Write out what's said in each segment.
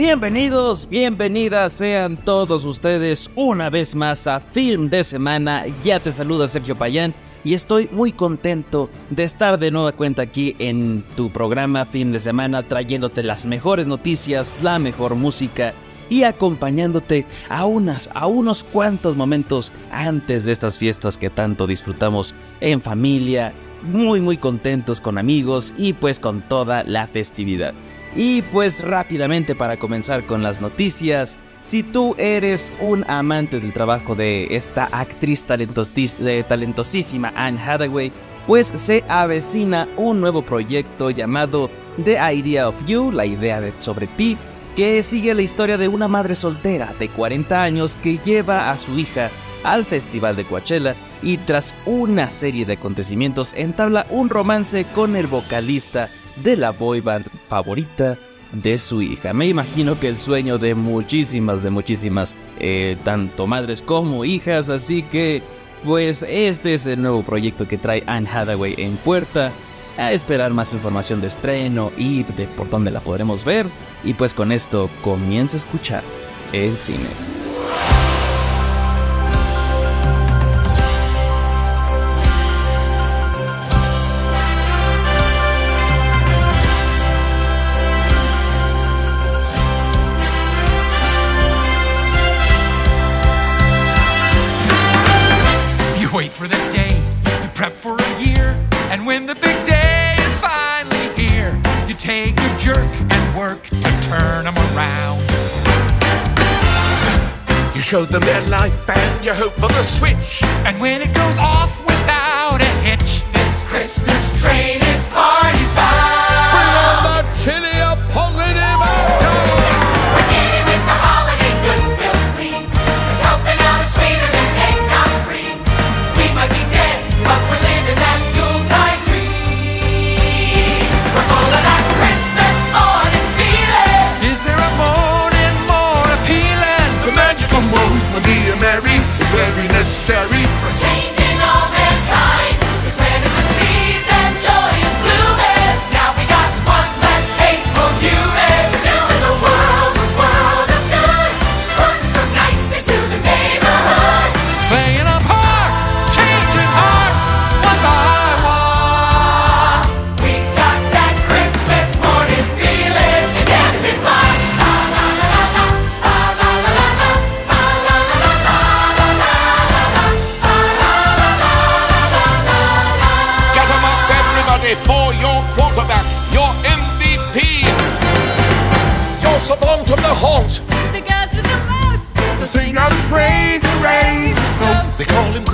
Bienvenidos, bienvenidas sean todos ustedes una vez más a Film de Semana. Ya te saluda Sergio Payán y estoy muy contento de estar de nueva cuenta aquí en tu programa Film de Semana trayéndote las mejores noticias, la mejor música y acompañándote a unas a unos cuantos momentos antes de estas fiestas que tanto disfrutamos en familia, muy muy contentos con amigos y pues con toda la festividad. Y pues rápidamente para comenzar con las noticias, si tú eres un amante del trabajo de esta actriz talentosísima Anne Hathaway, pues se avecina un nuevo proyecto llamado The Idea of You, la idea de sobre ti, que sigue la historia de una madre soltera de 40 años que lleva a su hija al Festival de Coachella y tras una serie de acontecimientos entabla un romance con el vocalista de la boy band favorita de su hija. Me imagino que el sueño de muchísimas, de muchísimas, eh, tanto madres como hijas, así que pues este es el nuevo proyecto que trae Anne Hathaway en puerta. A esperar más información de estreno y de por dónde la podremos ver. Y pues con esto comienza a escuchar el cine. Jerk and work to turn them around. You show them their life and you hope for the switch. And when it goes off without a hitch, this Christmas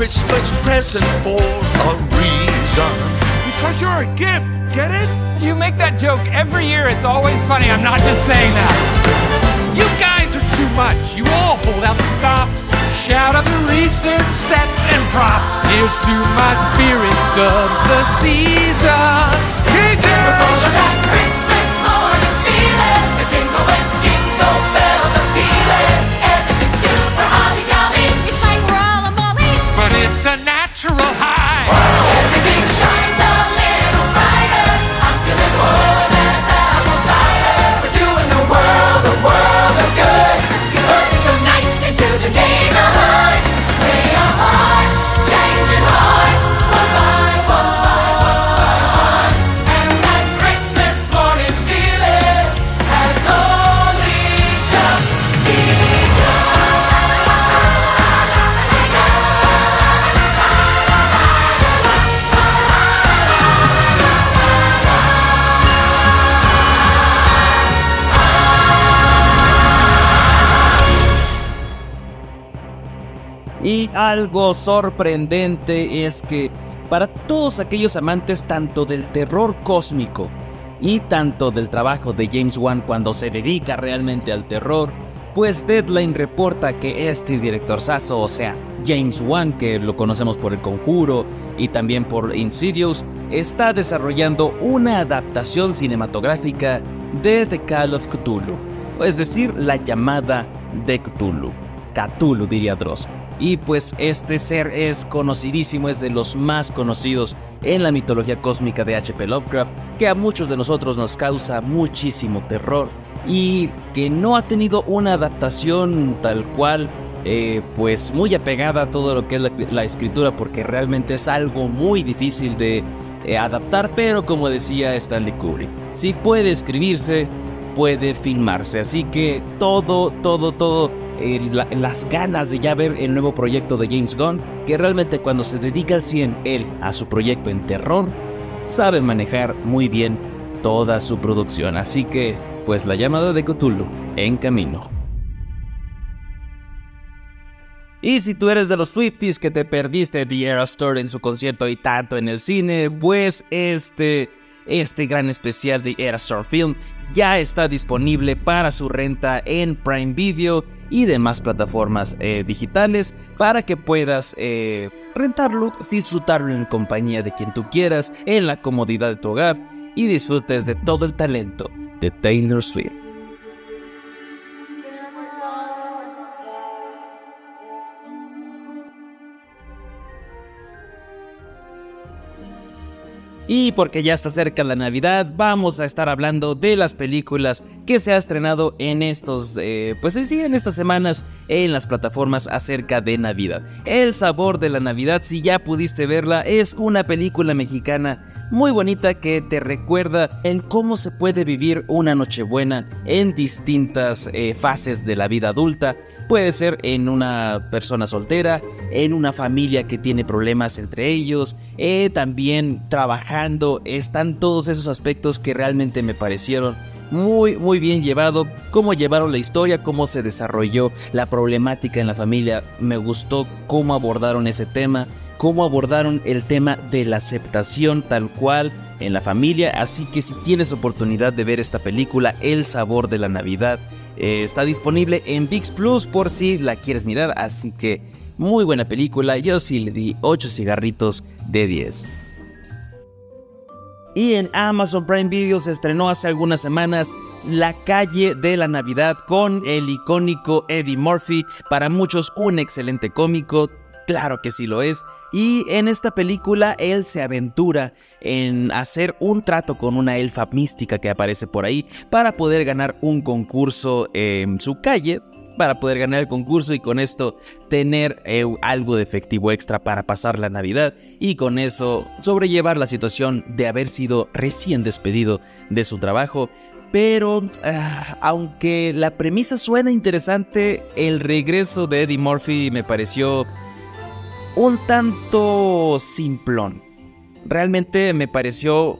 Christmas present for a reason. Because you're a gift, get it? You make that joke every year. It's always funny. I'm not just saying that. You guys are too much. You all hold out the stops. Shout out the research sets and props. Here's to my spirits of the season. We're of that Christmas tonight. Algo sorprendente es que para todos aquellos amantes tanto del terror cósmico y tanto del trabajo de James Wan cuando se dedica realmente al terror, pues Deadline reporta que este director saso, o sea, James Wan, que lo conocemos por El Conjuro y también por Insidious, está desarrollando una adaptación cinematográfica de The Call of Cthulhu, es decir, la llamada de Cthulhu. Cthulhu diría Dross. Y pues este ser es conocidísimo, es de los más conocidos en la mitología cósmica de H.P. Lovecraft, que a muchos de nosotros nos causa muchísimo terror y que no ha tenido una adaptación tal cual, eh, pues muy apegada a todo lo que es la, escritura, porque realmente es algo muy difícil de eh, adaptar, pero como decía Stanley Kubrick, si puede escribirse, puede filmarse. Así que todo, todo, todo, eh, la- las ganas de ya ver el nuevo proyecto de James Gunn, que realmente cuando se dedica al 100 él a su proyecto en terror, sabe manejar muy bien toda su producción. Así que, pues la llamada de Cthulhu en camino. Y si tú eres de los Swifties que te perdiste The Era Store en su concierto y tanto en el cine, pues este, este gran especial de Era Film ya está disponible para su renta en Prime Video y demás plataformas eh, digitales para que puedas eh, rentarlo, disfrutarlo en compañía de quien tú quieras, en la comodidad de tu hogar y disfrutes de todo el talento de Taylor Swift. Y porque ya está cerca la Navidad, vamos a estar hablando de las películas que se ha estrenado en estos, eh, pues sí, en estas semanas en las plataformas acerca de Navidad. El sabor de la Navidad, si ya pudiste verla, es una película mexicana muy bonita que te recuerda en cómo se puede vivir una Nochebuena en distintas eh, fases de la vida adulta. Puede ser en una persona soltera, en una familia que tiene problemas entre ellos, eh, también Están todos esos aspectos que realmente me parecieron muy muy bien llevado, cómo llevaron la historia, cómo se desarrolló la problemática en la familia. Me gustó cómo abordaron ese tema, cómo abordaron el tema de la aceptación tal cual en la familia. Así que si tienes oportunidad de ver esta película, El sabor de la Navidad, eh, está disponible en VIX Plus por si la quieres mirar. Así que muy buena película. Yo sí le di 8 cigarritos de 10. Y en Amazon Prime Video se estrenó hace algunas semanas La calle de la Navidad con el icónico Eddie Murphy, para muchos un excelente cómico, claro que sí lo es, y en esta película él se aventura en hacer un trato con una elfa mística que aparece por ahí para poder ganar un concurso en su calle, para poder ganar el concurso y con esto tener eh, algo de efectivo extra para pasar la Navidad y con eso sobrellevar la situación de haber sido recién despedido de su trabajo. Pero ah, aunque la premisa suena interesante, el regreso de Eddie Murphy me pareció un tanto simplón. Realmente me pareció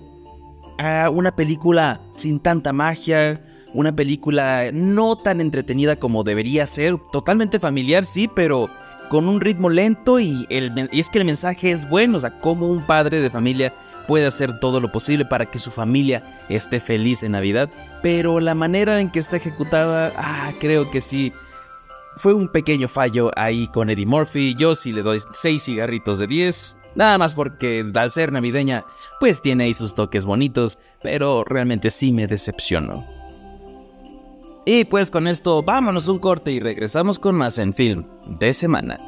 ah, una película sin tanta magia, una película no tan entretenida como debería ser, totalmente familiar, sí, pero con un ritmo lento y, el, y es que el mensaje es bueno, o sea, cómo un padre de familia puede hacer todo lo posible para que su familia esté feliz en Navidad, pero la manera en que está ejecutada, ah, creo que sí. Fue un pequeño fallo ahí con Eddie Murphy. Yo sí le doy 6 cigarritos de 10. Nada más porque al ser navideña, pues tiene ahí sus toques bonitos, pero realmente sí me decepcionó. Y pues con esto vámonos un corte y regresamos con más en film de semana.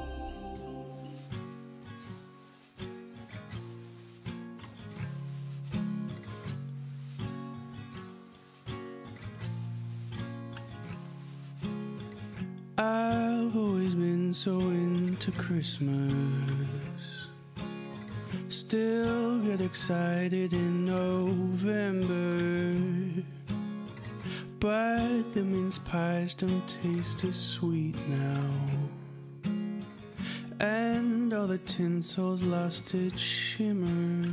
I've always been so into Christmas. Still get excited in November. But the mince pies don't taste as sweet now. And all the tinsel's lost its shimmer.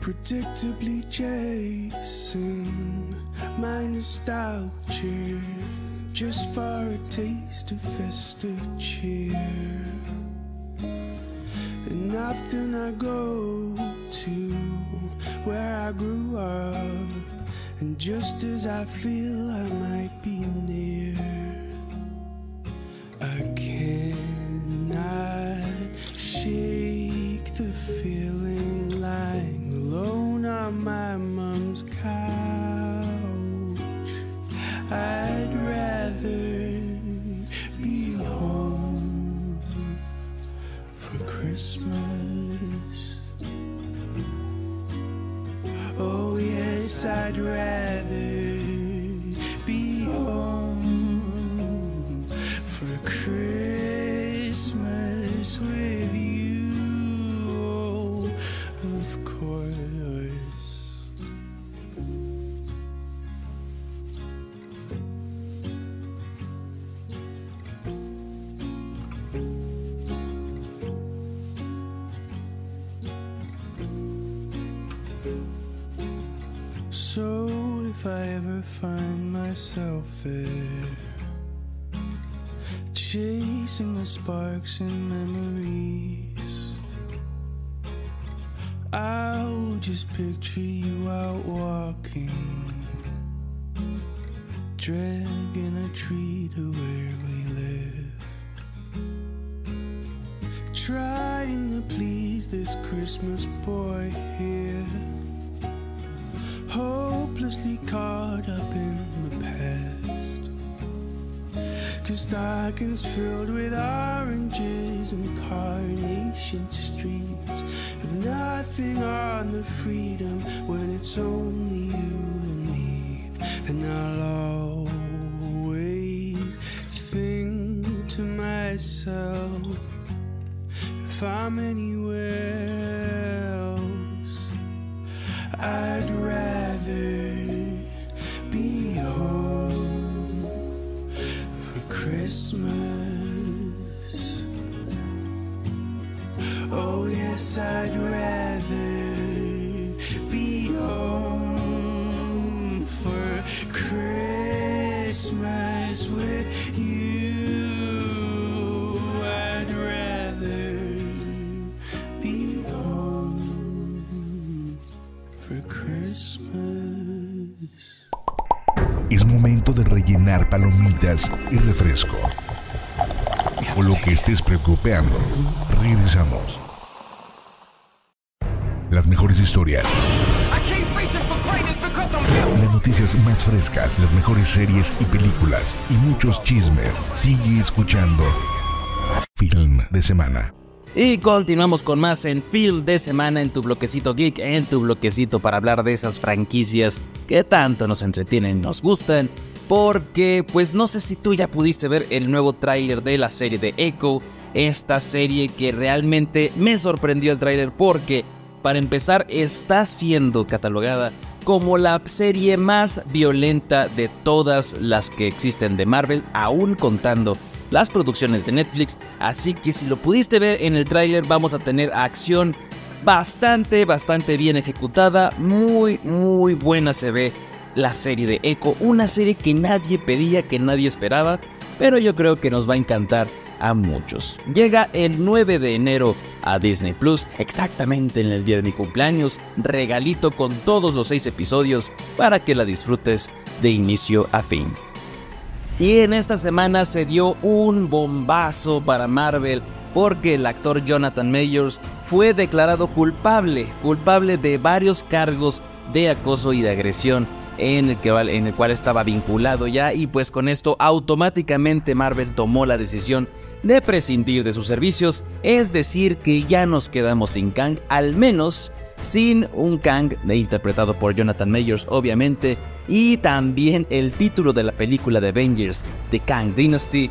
Predictably, Jason, my nostalgia, just for a taste of festive cheer. And often I go to where I grew up, and just as I feel I might be near, find myself there, chasing the sparks and memories, I'll just picture you out walking, dragging a tree to where we live, trying to please this Christmas boy here Cause stockings filled with oranges and carnation streets have nothing on the freedom when it's only you and me. And I'll always think to myself if I'm anywhere else. I'd rather Christmas. Oh, yes, I'd rather palomitas y refresco. O lo que estés preocupando. Regresamos. Las mejores historias, las noticias más frescas, las mejores series y películas y muchos chismes. Sigue escuchando Film de Semana. Y continuamos con más en Film de Semana en tu bloquecito geek, en tu bloquecito para hablar de esas franquicias que tanto nos entretienen y nos gustan. Porque, pues no sé si tú ya pudiste ver el nuevo tráiler de la serie de Echo, esta serie que realmente me sorprendió el tráiler porque, para empezar, está siendo catalogada como la serie más violenta de todas las que existen de Marvel, aún contando las producciones de Netflix, así que si lo pudiste ver en el tráiler vamos a tener acción bastante, bastante bien ejecutada, muy, muy buena se ve la serie de Echo, una serie que nadie pedía, que nadie esperaba, pero yo creo que nos va a encantar a muchos. Llega el 9 de enero a Disney Plus, exactamente en el día de mi cumpleaños, regalito con todos los seis episodios para que la disfrutes de inicio a fin. Y en esta semana se dio un bombazo para Marvel porque el actor Jonathan Mayors fue declarado culpable, culpable de varios cargos de acoso y de agresión en el, que, en el cual estaba vinculado ya y pues con esto automáticamente Marvel tomó la decisión de prescindir de sus servicios, es decir que ya nos quedamos sin Kang, al menos sin un Kang interpretado por Jonathan Mayors obviamente y también el título de la película de Avengers The Kang Dynasty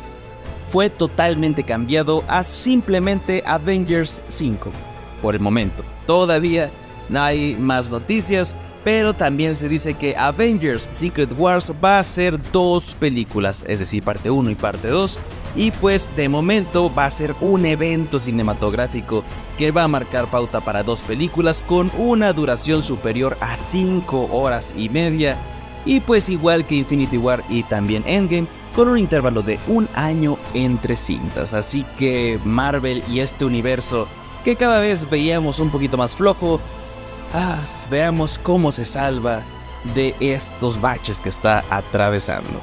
fue totalmente cambiado a simplemente Avengers 5 por el momento. Todavía no hay más noticias, pero también se dice que Avengers Secret Wars va a ser dos películas, es decir, parte 1 y parte 2. Y pues de momento va a ser un evento cinematográfico que va a marcar pauta para dos películas con una duración superior a 5 horas y media. Y pues igual que Infinity War y también Endgame, con un intervalo de un año entre cintas. Así que Marvel y este universo que cada vez veíamos un poquito más flojo, ah, veamos cómo se salva de estos baches que está atravesando.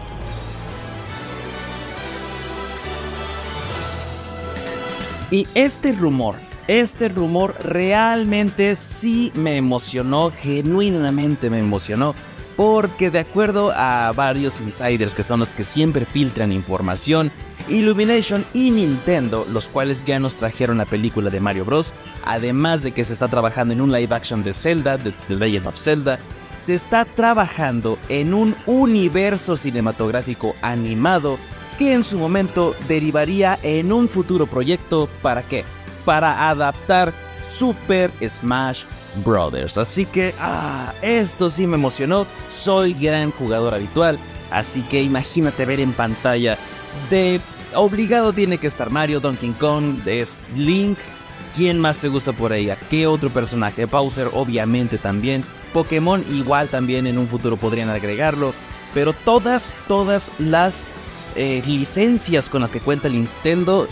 Y este rumor, este rumor realmente sí me emocionó, genuinamente me emocionó, porque de acuerdo a varios insiders que son los que siempre filtran información, Illumination y Nintendo, los cuales ya nos trajeron la película de Mario Bros, además de que se está trabajando en un live action de Zelda, de The Legend of Zelda, se está trabajando en un universo cinematográfico animado que en su momento derivaría en un futuro proyecto para qué? Para adaptar Super Smash Brothers. Así que, ah, esto sí me emocionó. Soy gran jugador habitual, así que imagínate ver en pantalla de obligado tiene que estar Mario, Donkey Kong, es Link. ¿Quién más te gusta por ahí? ¿A qué otro personaje? Bowser, obviamente también. Pokémon, igual también en un futuro podrían agregarlo. Pero todas, todas las eh, licencias con las que cuenta Nintendo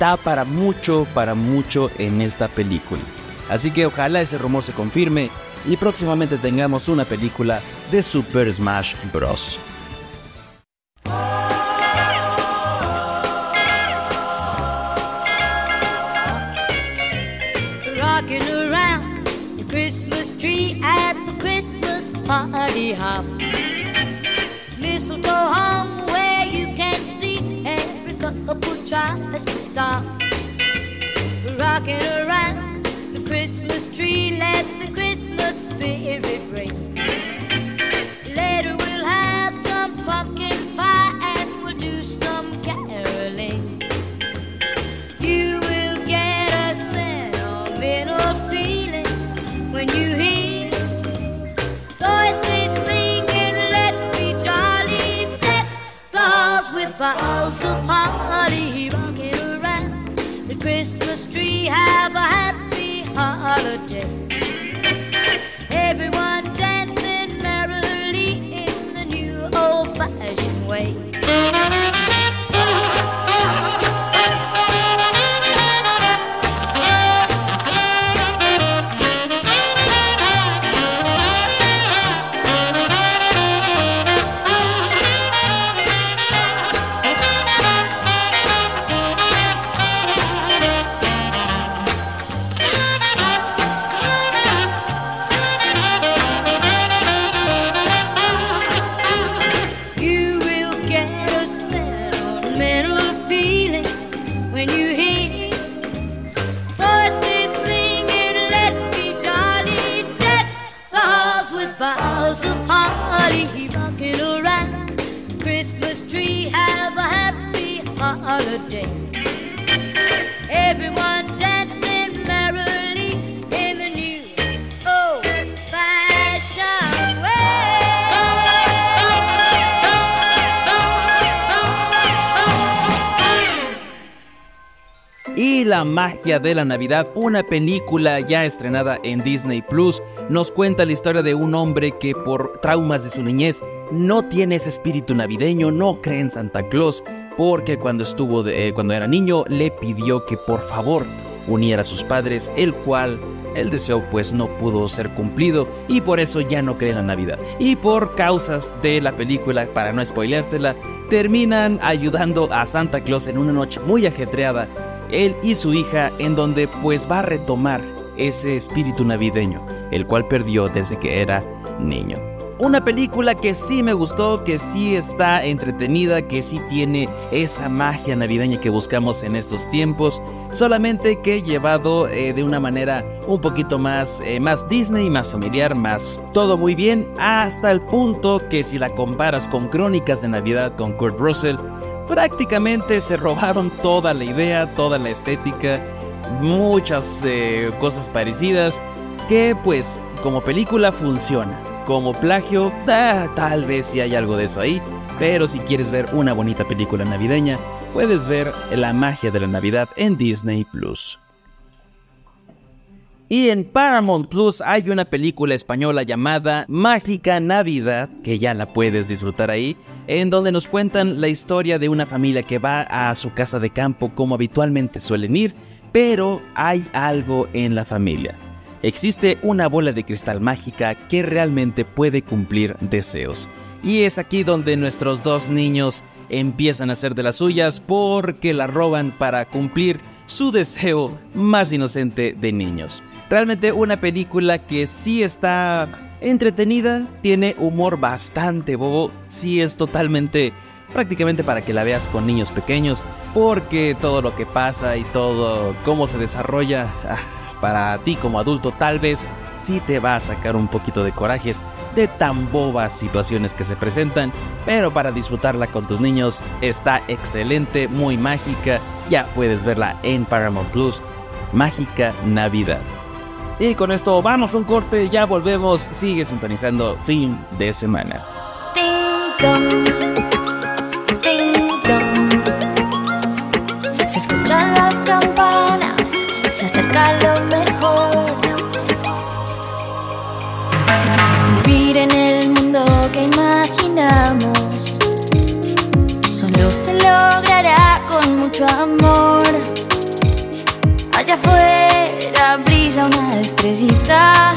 da para mucho, para mucho en esta película. Así que ojalá ese rumor se confirme y próximamente tengamos una película de Super Smash Bros. Rocking around the Christmas tree at the Christmas party hop. Mistletoe hung where you can see every couple tries to stop. Rocking around the Christmas tree, let the Christmas spirit ring. Everyone dancing in the new way. Y la magia de la Navidad, una película ya estrenada en Disney Plus, nos cuenta la historia de un hombre que por traumas de su niñez no tiene ese espíritu navideño, no cree en Santa Claus, porque cuando estuvo eh, cuando era niño le pidió que por favor uniera a sus padres, el cual el deseo pues no pudo ser cumplido y por eso ya no cree en la Navidad. Y por causas de la película, para no spoileártela, terminan ayudando a Santa Claus en una noche muy ajetreada, él y su hija, en donde pues va a retomar ese espíritu navideño, el cual perdió desde que era niño. Una película que sí me gustó, que sí está entretenida, que sí tiene esa magia navideña que buscamos en estos tiempos, solamente que llevado eh, de una manera un poquito más, eh, más Disney, más familiar, más todo muy bien, hasta el punto que si la comparas con Crónicas de Navidad con Kurt Russell, prácticamente se robaron toda la idea, toda la estética, muchas eh, cosas parecidas, que pues como película funciona. Como plagio, ah, tal vez sí hay algo de eso ahí, pero si quieres ver una bonita película navideña, puedes ver La magia de la Navidad en Disney Plus. Y en Paramount Plus hay una película española llamada Mágica Navidad, que ya la puedes disfrutar ahí, en donde nos cuentan la historia de una familia que va a su casa de campo como habitualmente suelen ir, pero hay algo en la familia. Existe una bola de cristal mágica que realmente puede cumplir deseos. Y es aquí donde nuestros dos niños empiezan a hacer de las suyas porque la roban para cumplir su deseo más inocente de niños. Realmente una película que sí está entretenida, tiene humor bastante bobo, sí es totalmente prácticamente para que la veas con niños pequeños, porque todo lo que pasa y todo cómo se desarrolla, ah, para ti como adulto tal vez sí te va a sacar un poquito de corajes de tan bobas situaciones que se presentan, pero para disfrutarla con tus niños está excelente, muy mágica, ya puedes verla en Paramount Plus, Mágica Navidad. Y con esto vamos un corte, ya volvemos, sigue sintonizando fin de semana. Se acerca lo mejor. Vivir en el mundo que imaginamos solo se logrará con mucho amor. Allá afuera brilla una estrellita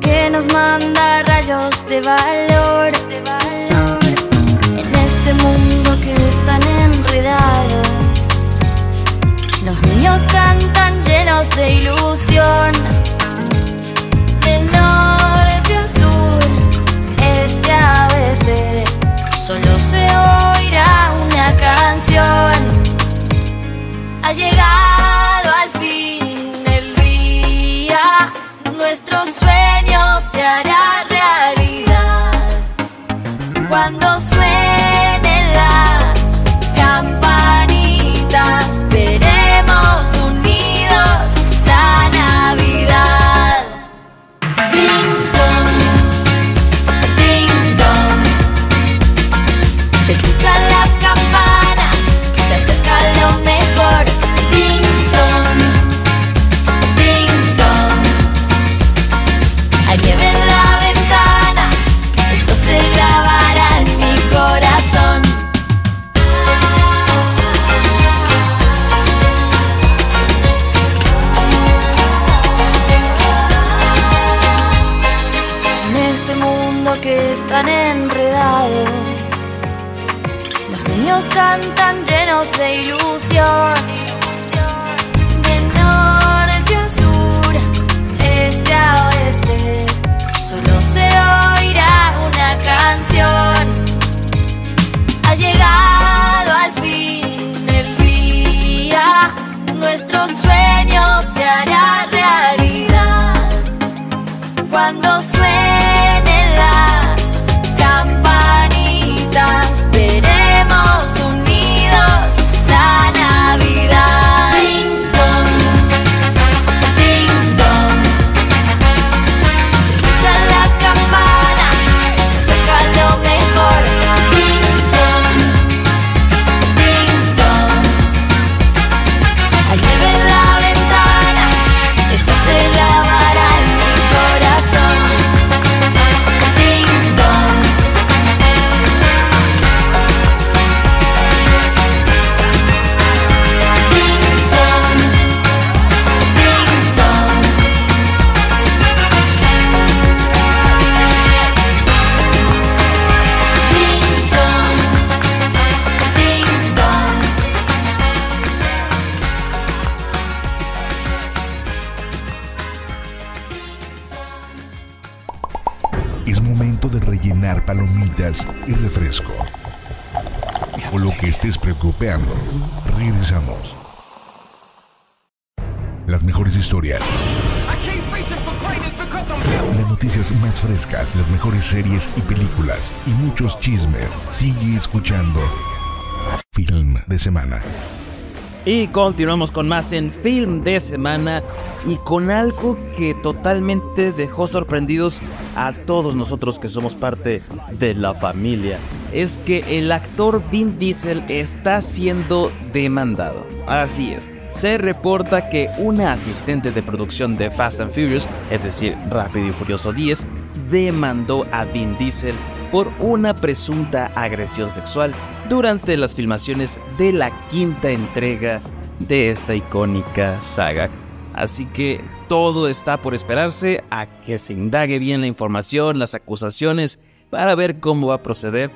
que nos manda rayos de valor. En se hará realidad. Cuando Sigue escuchando Film de Semana. Y continuamos con más en Film de Semana y con algo que totalmente dejó sorprendidos a todos nosotros que somos parte de la familia. Es que el actor Vin Diesel está siendo demandado. Así es, se reporta que una asistente de producción de Fast and Furious, es decir, Rápido y Furioso 10, demandó a Vin Diesel por una presunta agresión sexual durante las filmaciones de la quinta entrega de esta icónica saga. Así que todo está por esperarse a que se indague bien la información, las acusaciones, para ver cómo va a proceder.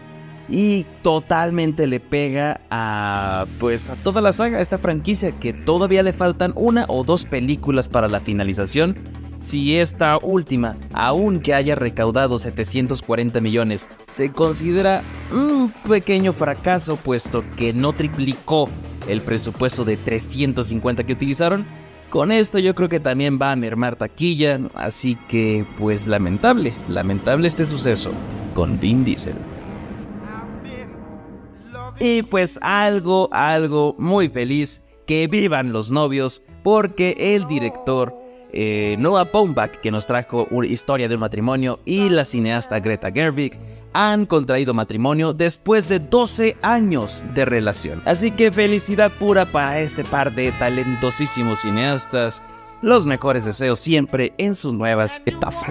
Y totalmente le pega a pues a toda la saga, a esta franquicia, que todavía le faltan una o dos películas para la finalización. Si esta última, aunque haya recaudado 740 millones, se considera un pequeño fracaso puesto que no triplicó el presupuesto de 350 que utilizaron, con esto yo creo que también va a mermar taquilla, así que pues lamentable, lamentable este suceso con Vin Diesel. Y pues algo, algo muy feliz, que vivan los novios, porque el director eh, Noah Baumbach, que nos trajo una historia de un matrimonio, y la cineasta Greta Gerwig han contraído matrimonio después de 12 años de relación. Así que felicidad pura para este par de talentosísimos cineastas. Los mejores deseos siempre en sus nuevas etapas.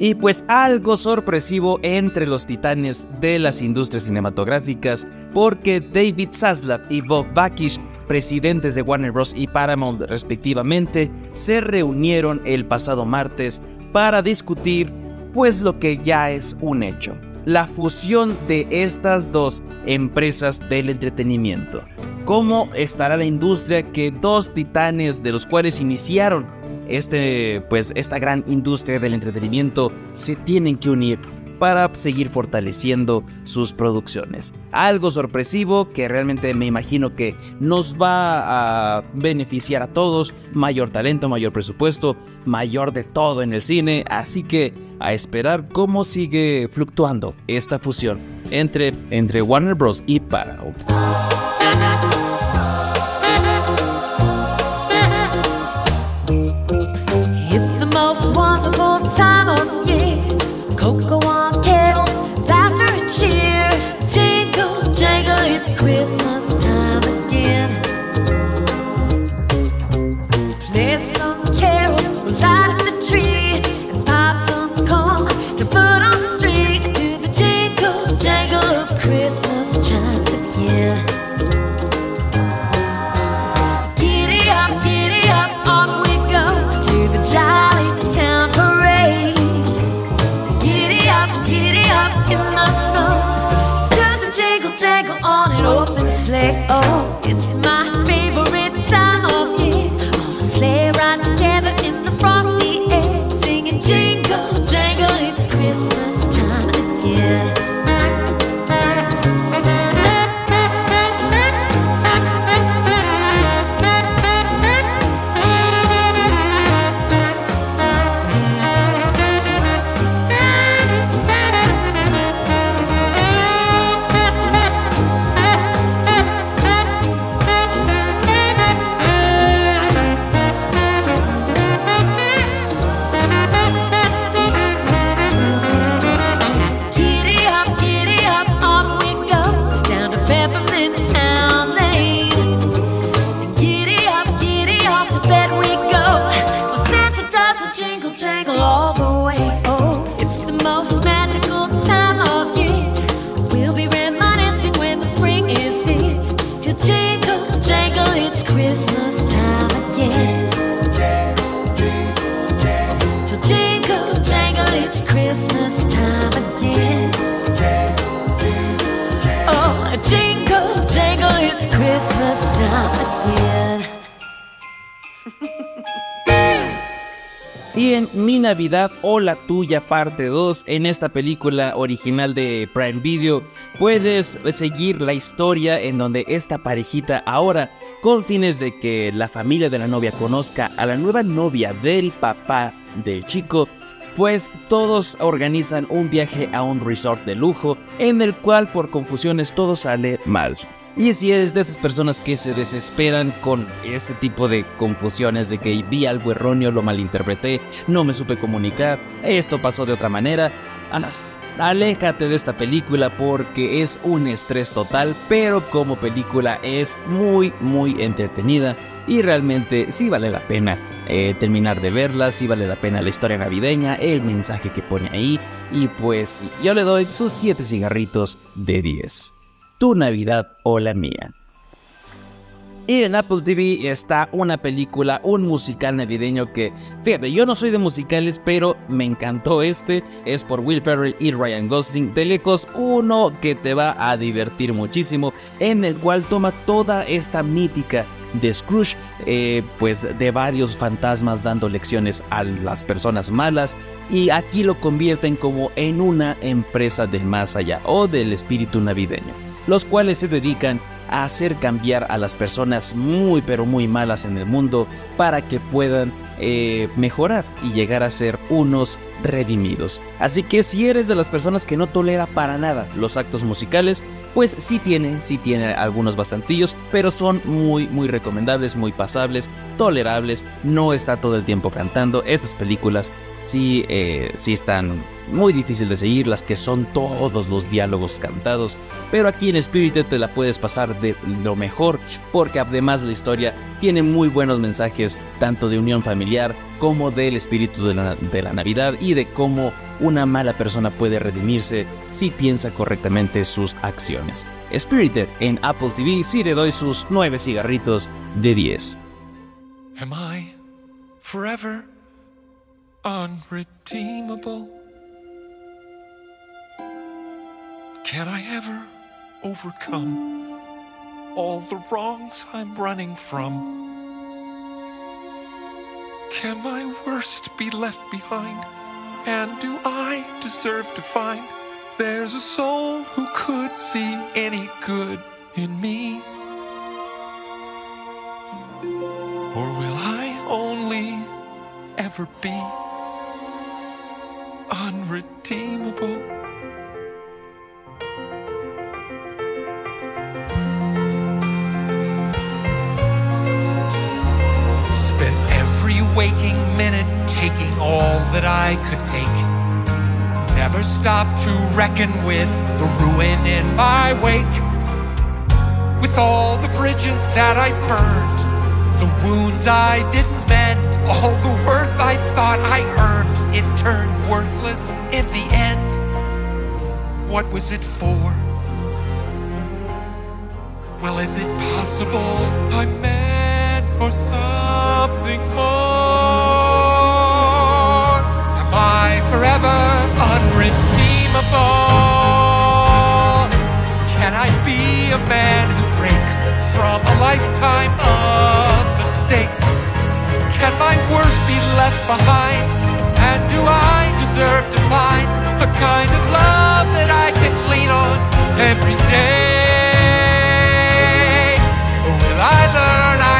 Y pues algo sorpresivo entre los titanes de las industrias cinematográficas, porque David Zaslav y Bob Bakish, presidentes de Warner Bros. y Paramount respectivamente, se reunieron el pasado martes para discutir pues lo que ya es un hecho, la fusión de estas dos empresas del entretenimiento. ¿Cómo estará la industria que dos titanes de los cuales iniciaron este, pues, esta gran industria del entretenimiento se tienen que unir para seguir fortaleciendo sus producciones. Algo sorpresivo que realmente me imagino que nos va a beneficiar a todos, mayor talento, mayor presupuesto, mayor de todo en el cine, así que a esperar cómo sigue fluctuando esta fusión entre, entre Warner Bros. y Paramount. Oh, o la Tuya parte 2, en esta película original de Prime Video, puedes seguir la historia en donde esta parejita ahora, con fines de que la familia de la novia conozca a la nueva novia del papá del chico, pues todos organizan un viaje a un resort de lujo en el cual por confusiones todo sale mal. Y si eres de esas personas que se desesperan con ese tipo de confusiones de que vi algo erróneo, lo malinterpreté, no me supe comunicar, esto pasó de otra manera, aléjate de esta película porque es un estrés total, pero como película es muy muy entretenida y realmente sí vale la pena eh, terminar de verla, sí vale la pena la historia navideña, el mensaje que pone ahí y pues yo le doy sus 7 cigarritos de 10 tu Navidad o la mía. Y en Apple TV está una película, un musical navideño que, fíjate, yo no soy de musicales, pero me encantó este. Es por Will Ferrell y Ryan Gosling. De lejos, uno que te va a divertir muchísimo, en el cual toma toda esta mítica de Scrooge, eh, pues de varios fantasmas dando lecciones a las personas malas y aquí lo convierten como en una empresa del más allá o del espíritu navideño, los cuales se dedican a hacer cambiar a las personas muy pero muy malas en el mundo para que puedan eh, mejorar y llegar a ser unos redimidos. Así que si eres de las personas que no tolera para nada los actos musicales, pues sí tiene, sí tiene algunos bastantillos, pero son muy muy recomendables, muy pasables, tolerables, no está todo el tiempo cantando. Esas películas sí, eh, sí están muy difícil de seguir, las que son todos los diálogos cantados, pero aquí en Spirited te la puedes pasar de lo mejor, porque además la historia tiene muy buenos mensajes, tanto de unión familiar como del espíritu de la, de la Navidad de cómo una mala persona puede redimirse si piensa correctamente sus acciones. Spirited en Apple TV sí le doy sus 9 cigarritos de 10. Am I forever unredeemable? Can I ever overcome all the wrongs I'm running from? Can my worst be left behind? And do I deserve to find there's a soul who could see any good in me? Or will I only ever be unredeemable? Waking minute taking all that I could take. Never stopped to reckon with the ruin in my wake. With all the bridges that I burned, the wounds I didn't mend, all the worth I thought I earned, it turned worthless in the end. What was it for? Well, is it possible I'm meant for something more? I forever unredeemable? Can I be a man who breaks from a lifetime of mistakes? Can my worst be left behind? And do I deserve to find a kind of love that I can lean on every day? Or will I learn I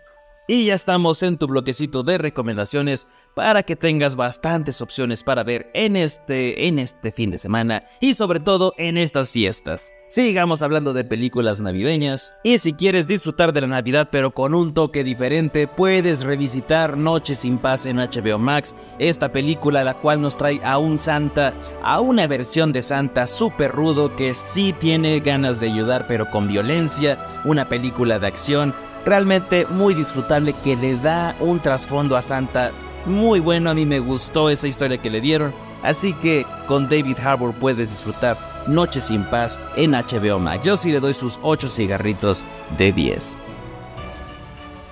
Y ya estamos en tu bloquecito de recomendaciones para que tengas bastantes opciones para ver en este, en este fin de semana y sobre todo en estas fiestas. Sigamos hablando de películas navideñas y si quieres disfrutar de la Navidad pero con un toque diferente puedes revisitar Noche sin Paz en HBO Max, esta película la cual nos trae a un Santa, a una versión de Santa súper rudo que sí tiene ganas de ayudar pero con violencia, una película de acción realmente muy disfrutable que le da un trasfondo a Santa muy bueno, a mí me gustó esa historia que le dieron, así que con David Harbour puedes disfrutar Noche sin Paz en HBO Max. Yo sí le doy sus 8 cigarritos de 10.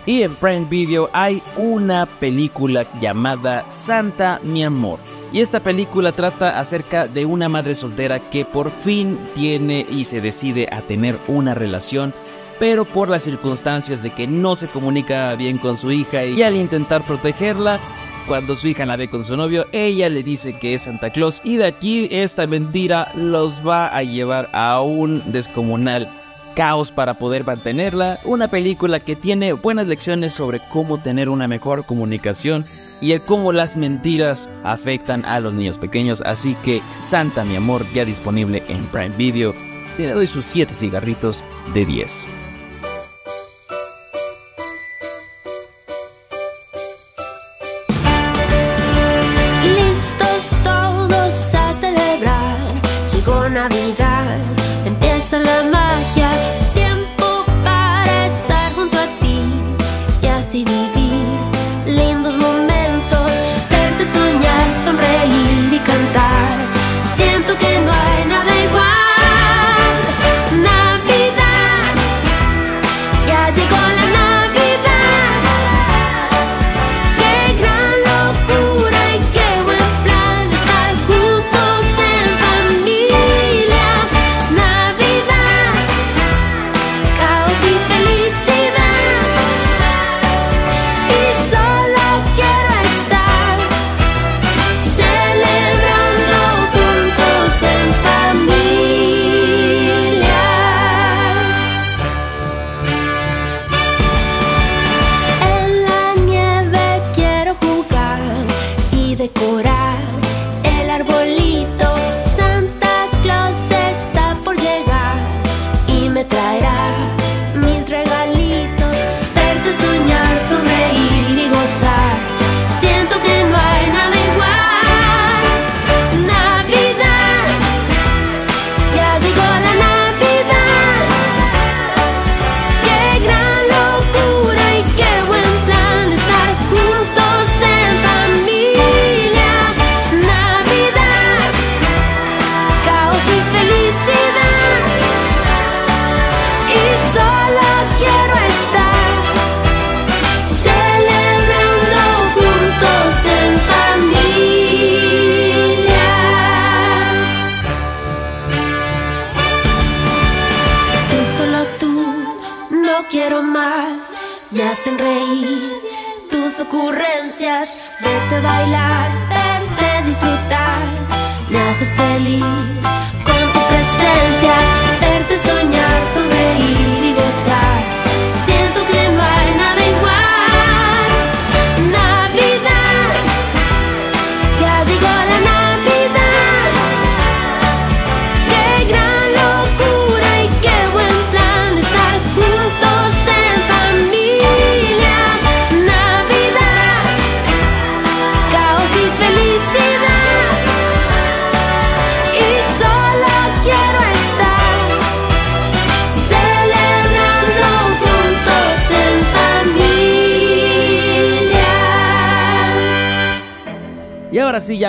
Y en Prime Video hay una película llamada Santa mi amor. Y esta película trata acerca de una madre soltera que por fin tiene y se decide a tener una relación pero por las circunstancias de que no se comunica bien con su hija y al intentar protegerla, cuando su hija la ve con su novio, ella le dice que es Santa Claus y de aquí esta mentira los va a llevar a un descomunal caos para poder mantenerla, una película que tiene buenas lecciones sobre cómo tener una mejor comunicación y el cómo las mentiras afectan a los niños pequeños, así que Santa mi amor ya disponible en Prime Video, te le doy sus 7 cigarritos de 10.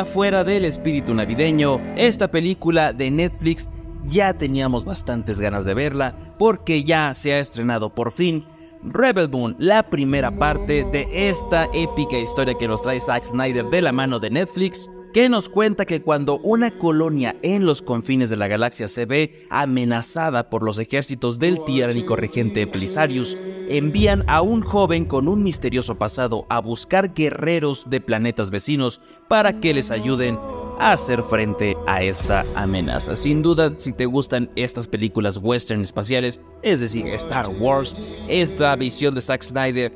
Fuera del espíritu navideño, esta película de Netflix ya teníamos bastantes ganas de verla porque ya se ha estrenado por fin Rebel Moon, la primera parte de esta épica historia que nos trae Zack Snyder de la mano de Netflix, que nos cuenta que cuando una colonia en los confines de la galaxia se ve amenazada por los ejércitos del tiránico regente Plisarius, envían a un joven con un misterioso pasado a buscar guerreros de planetas vecinos para que les ayuden hacer frente a esta amenaza. Sin duda, si te gustan estas películas western espaciales, es decir, Star Wars, esta visión de Zack Snyder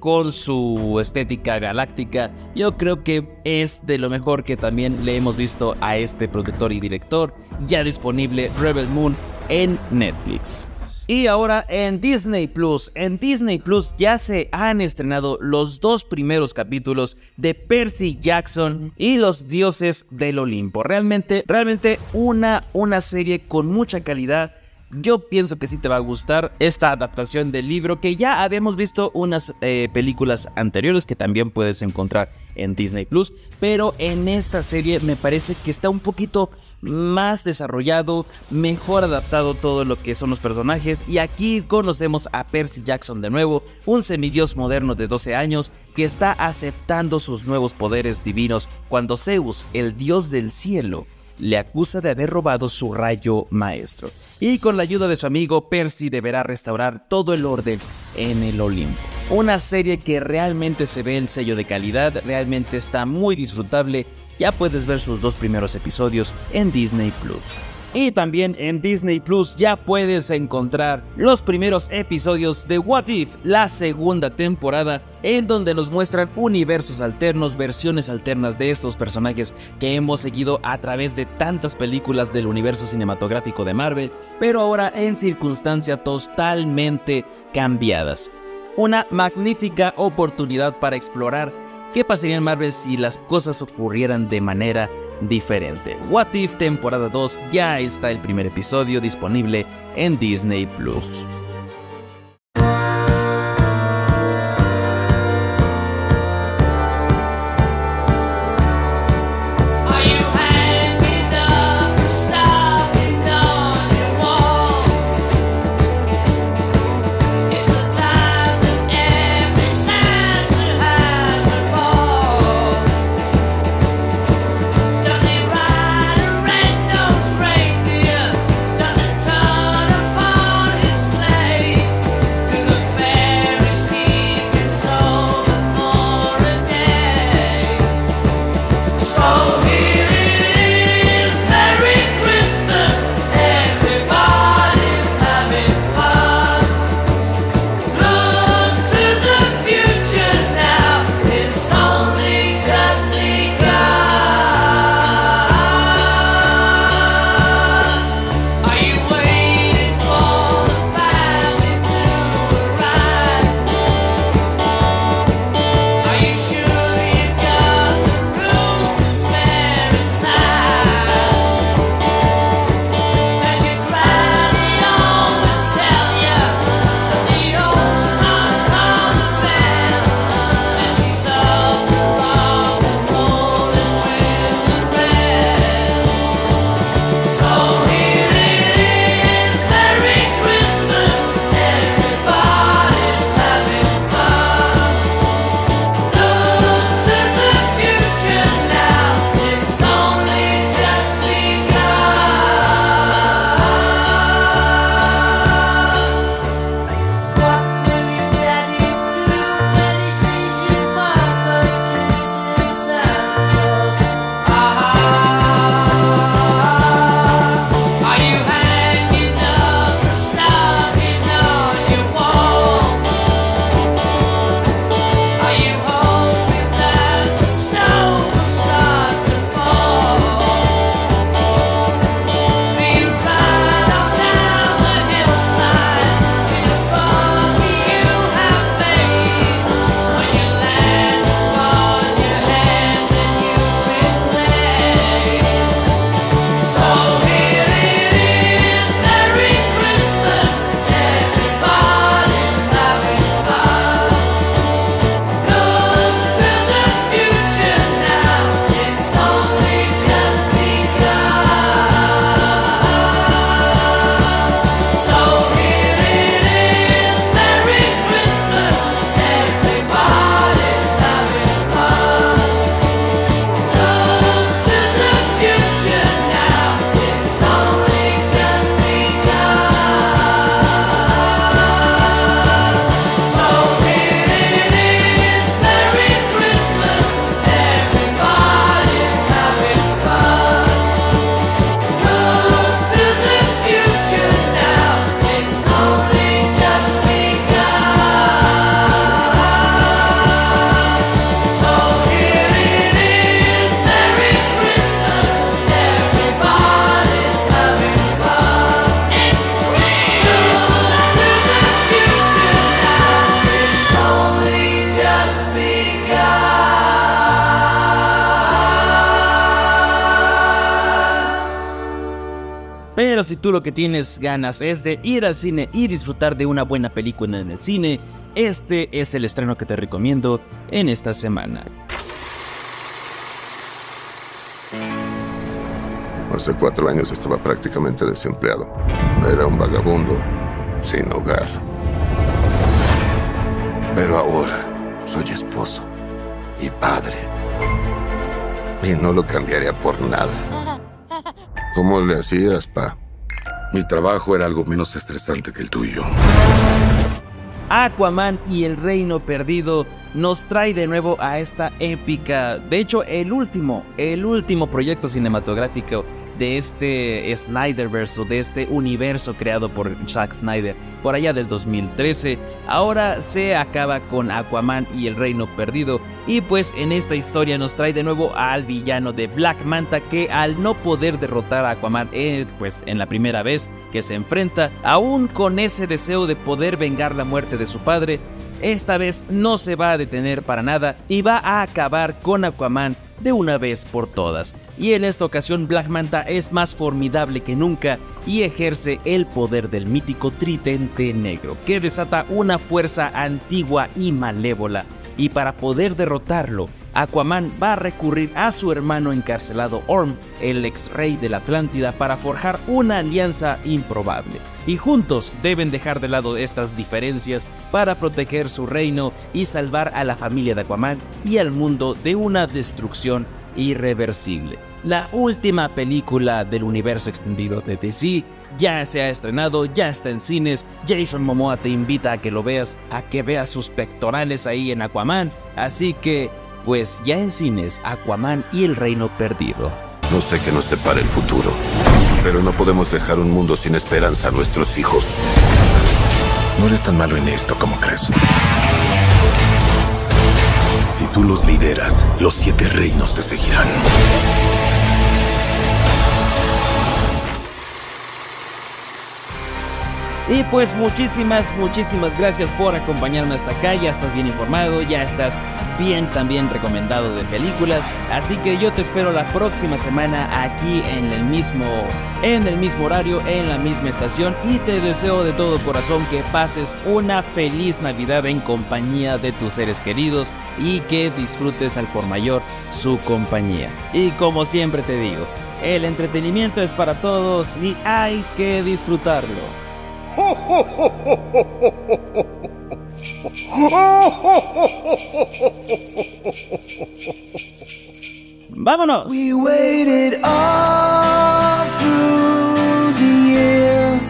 con su estética galáctica, yo creo que es de lo mejor que también le hemos visto a este productor y director, ya disponible Rebel Moon en Netflix. Y ahora en Disney Plus, en Disney Plus ya se han estrenado los dos primeros capítulos de Percy Jackson y los dioses del Olimpo. Realmente, realmente una, una serie con mucha calidad. Yo pienso que sí te va a gustar esta adaptación del libro que ya habíamos visto unas eh, películas anteriores que también puedes encontrar en Disney Plus, pero en esta serie me parece que está un poquito más desarrollado, mejor adaptado todo lo que son los personajes y aquí conocemos a Percy Jackson de nuevo, un semidios moderno de 12 años que está aceptando sus nuevos poderes divinos cuando Zeus, el dios del cielo, le acusa de haber robado su rayo maestro. Y con la ayuda de su amigo, Percy deberá restaurar todo el orden en el Olimpo. Una serie que realmente se ve el sello de calidad, realmente está muy disfrutable. Ya puedes ver sus dos primeros episodios en Disney Plus. Y también en Disney Plus ya puedes encontrar los primeros episodios de What If, la segunda temporada, en donde nos muestran universos alternos, versiones alternas de estos personajes que hemos seguido a través de tantas películas del universo cinematográfico de Marvel, pero ahora en circunstancias totalmente cambiadas. Una magnífica oportunidad para explorar qué pasaría en Marvel si las cosas ocurrieran de manera diferente. What If temporada 2 ya está el primer episodio disponible en Disney Plus. Tú lo que tienes ganas es de ir al cine y disfrutar de una buena película en el cine, este es el estreno que te recomiendo en esta semana. Hace cuatro años estaba prácticamente desempleado. Era un vagabundo, sin hogar. Pero ahora soy esposo y padre. Y no lo cambiaría por nada. ¿Cómo le hacías, pa? Mi trabajo era algo menos estresante que el tuyo. Aquaman y el Reino Perdido nos trae de nuevo a esta épica, de hecho el último, el último proyecto cinematográfico de este Snyderverse de este universo creado por Zack Snyder por allá del 2013. Ahora se acaba con Aquaman y el Reino Perdido y pues en esta historia nos trae de nuevo al villano de Black Manta que al no poder derrotar a Aquaman eh, pues en la primera vez que se enfrenta, aún con ese deseo de poder vengar la muerte de su padre, esta vez no se va a detener para nada y va a acabar con Aquaman de una vez por todas. Y en esta ocasión Black Manta es más formidable que nunca y ejerce el poder del mítico tridente negro, que desata una fuerza antigua y malévola. Y para poder derrotarlo, Aquaman va a recurrir a su hermano encarcelado Orm, el ex rey de la Atlántida, para forjar una alianza improbable. Y juntos deben dejar de lado estas diferencias para proteger su reino y salvar a la familia de Aquaman y al mundo de una destrucción irreversible. La última película del universo extendido de DC ya se ha estrenado, ya está en cines. Jason Momoa te invita a que lo veas, a que veas sus pectorales ahí en Aquaman. Así que, pues ya en cines, Aquaman y el Reino Perdido. No sé qué nos separa el futuro, pero no podemos dejar un mundo sin esperanza a nuestros hijos. No eres tan malo en esto como crees. Si tú los lideras, los siete reinos te seguirán. Y pues muchísimas, muchísimas gracias por acompañarme hasta acá. Ya estás bien informado, ya estás bien también recomendado de películas. Así que yo te espero la próxima semana aquí en el mismo, en el mismo horario, en la misma estación. Y te deseo de todo corazón que pases una feliz Navidad en compañía de tus seres queridos y que disfrutes al por mayor su compañía. Y como siempre te digo, el entretenimiento es para todos y hay que disfrutarlo. ¡Vámonos! We waited all through the year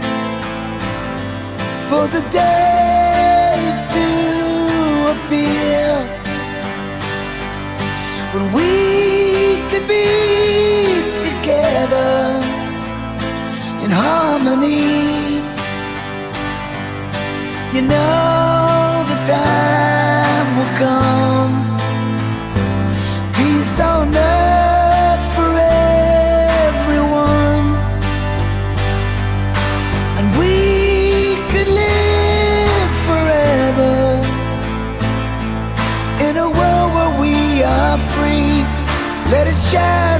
for the day to appear when we could be together in harmony. You know the time will come. Peace on earth for everyone. And we could live forever in a world where we are free. Let it shine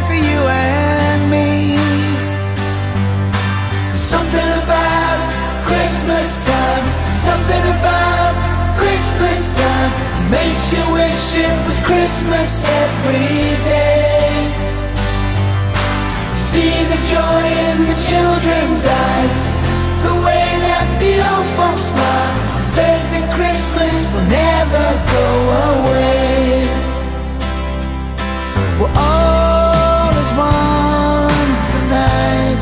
makes you wish it was Christmas every day. See the joy in the children's eyes, the way that the old folks smile says that Christmas will never go away. We're all as one tonight.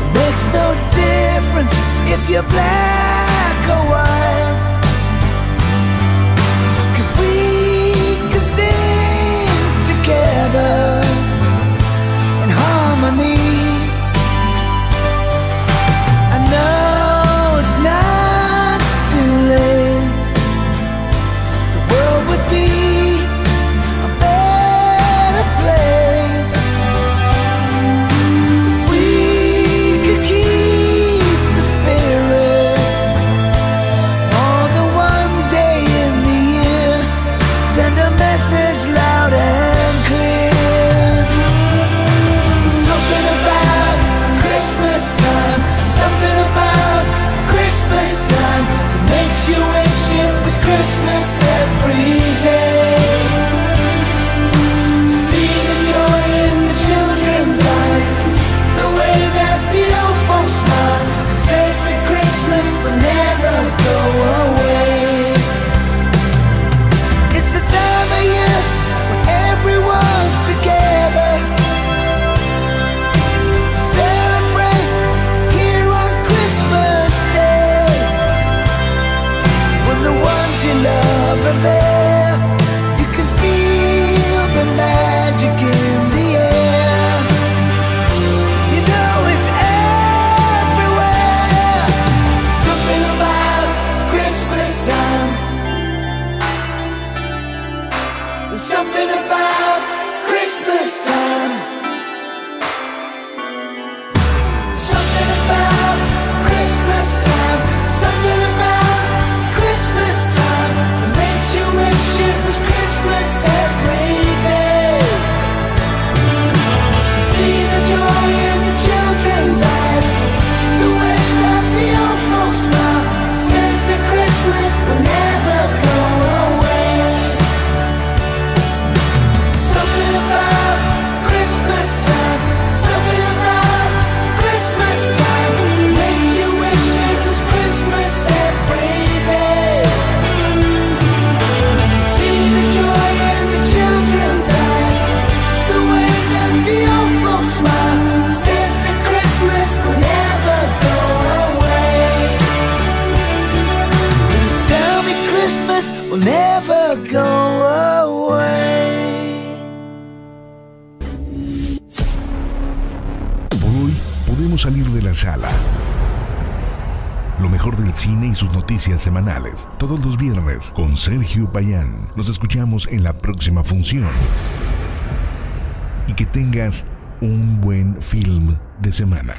It makes no difference if you're black Nos escuchamos en la próxima función. Y que tengas un buen film de semana.